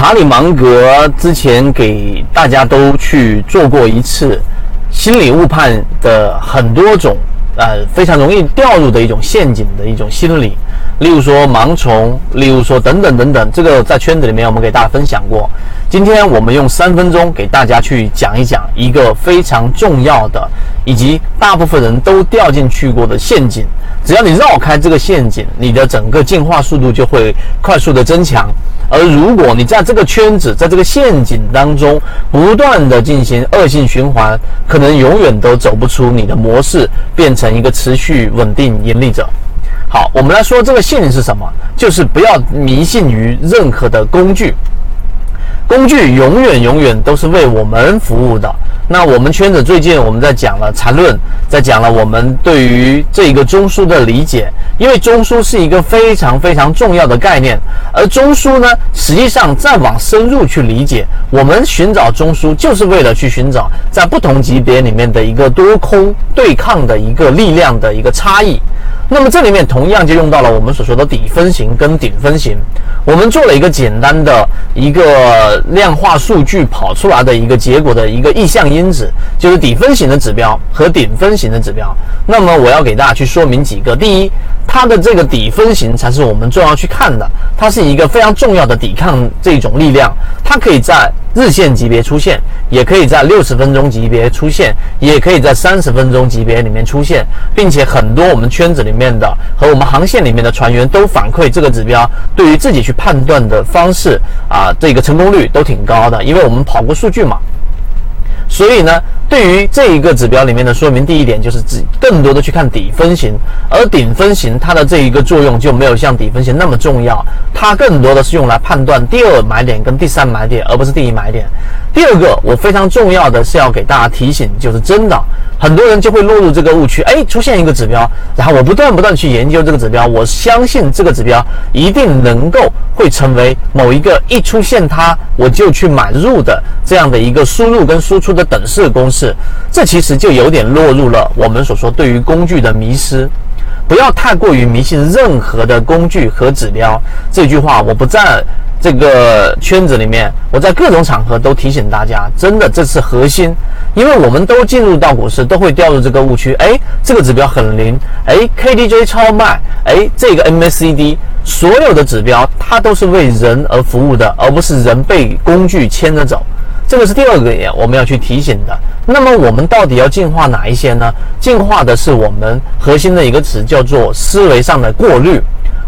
查理芒格之前给大家都去做过一次心理误判的很多种，呃，非常容易掉入的一种陷阱的一种心理，例如说盲从，例如说等等等等，这个在圈子里面我们给大家分享过。今天我们用三分钟给大家去讲一讲一个非常重要的，以及大部分人都掉进去过的陷阱。只要你绕开这个陷阱，你的整个进化速度就会快速的增强。而如果你在这个圈子，在这个陷阱当中不断的进行恶性循环，可能永远都走不出你的模式，变成一个持续稳定盈利者。好，我们来说这个陷阱是什么？就是不要迷信于任何的工具，工具永远永远都是为我们服务的。那我们圈子最近我们在讲了缠论，在讲了我们对于这一个中枢的理解，因为中枢是一个非常非常重要的概念，而中枢呢，实际上再往深入去理解，我们寻找中枢就是为了去寻找在不同级别里面的一个多空对抗的一个力量的一个差异。那么这里面同样就用到了我们所说的底分型跟顶分型，我们做了一个简单的一个量化数据跑出来的一个结果的一个意向因因子，就是底分型的指标和顶分型的指标。那么我要给大家去说明几个，第一，它的这个底分型才是我们重要去看的，它是一个非常重要的抵抗这种力量，它可以在。日线级别出现，也可以在六十分钟级别出现，也可以在三十分钟级别里面出现，并且很多我们圈子里面的和我们航线里面的船员都反馈这个指标，对于自己去判断的方式啊，这个成功率都挺高的，因为我们跑过数据嘛。所以呢，对于这一个指标里面的说明，第一点就是指更多的去看底分型，而顶分型它的这一个作用就没有像底分型那么重要，它更多的是用来判断第二买点跟第三买点，而不是第一买点。第二个，我非常重要的是要给大家提醒，就是真的很多人就会落入这个误区，哎，出现一个指标，然后我不断不断去研究这个指标，我相信这个指标一定能够会成为某一个一出现它我就去买入的这样的一个输入跟输出的等式公式，是这其实就有点落入了我们所说对于工具的迷失。不要太过于迷信任何的工具和指标。这句话我不在这个圈子里面，我在各种场合都提醒大家，真的这是核心，因为我们都进入到股市都会掉入这个误区。哎，这个指标很灵，哎，KDJ 超卖，哎，这个 MACD，所有的指标它都是为人而服务的，而不是人被工具牵着走。这个是第二个点，我们要去提醒的。那么我们到底要进化哪一些呢？进化的是我们核心的一个词，叫做思维上的过滤。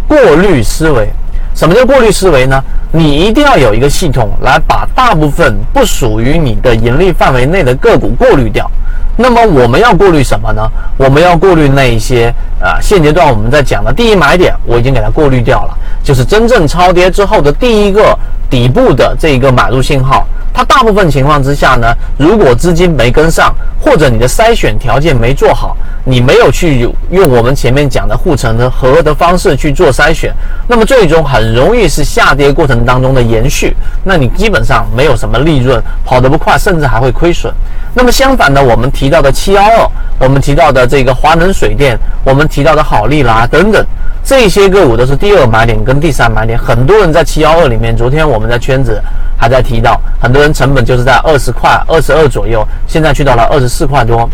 过滤思维，什么叫过滤思维呢？你一定要有一个系统来把大部分不属于你的盈利范围内的个股过滤掉。那么我们要过滤什么呢？我们要过滤那一些啊，现阶段我们在讲的第一买点，我已经给它过滤掉了，就是真正超跌之后的第一个底部的这一个买入信号。它大部分情况之下呢，如果资金没跟上，或者你的筛选条件没做好，你没有去用我们前面讲的护城河的方式去做筛选，那么最终很容易是下跌过程当中的延续，那你基本上没有什么利润，跑得不快，甚至还会亏损。那么相反的，我们提到的七幺二，我们提到的这个华能水电，我们提到的好利啦等等，这些个股都是第二买点跟第三买点，很多人在七幺二里面，昨天我们在圈子。还在提到，很多人成本就是在二十块、二十二左右，现在去到了二十四块多。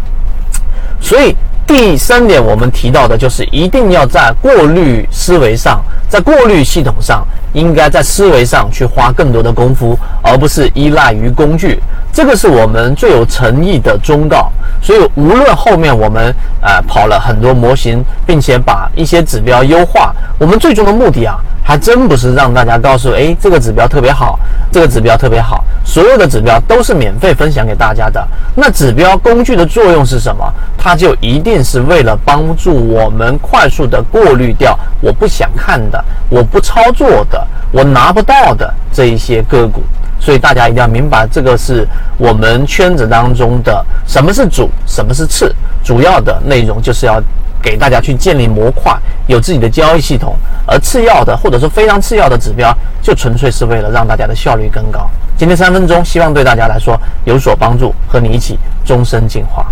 所以第三点，我们提到的就是一定要在过滤思维上，在过滤系统上，应该在思维上去花更多的功夫，而不是依赖于工具。这个是我们最有诚意的忠告。所以，无论后面我们呃跑了很多模型，并且把一些指标优化，我们最终的目的啊。还真不是让大家告诉，哎，这个指标特别好，这个指标特别好，所有的指标都是免费分享给大家的。那指标工具的作用是什么？它就一定是为了帮助我们快速的过滤掉我不想看的、我不操作的、我拿不到的这一些个股。所以大家一定要明白，这个是我们圈子当中的什么是主，什么是次，主要的内容就是要。给大家去建立模块，有自己的交易系统，而次要的或者说非常次要的指标，就纯粹是为了让大家的效率更高。今天三分钟，希望对大家来说有所帮助，和你一起终身进化。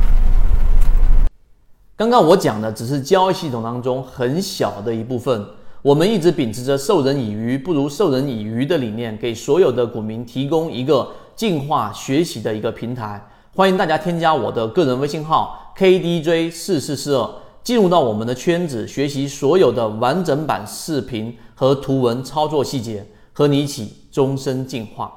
刚刚我讲的只是交易系统当中很小的一部分。我们一直秉持着授人以鱼不如授人以渔的理念，给所有的股民提供一个进化学习的一个平台。欢迎大家添加我的个人微信号 KDJ 四四四二，进入到我们的圈子，学习所有的完整版视频和图文操作细节，和你一起终身进化。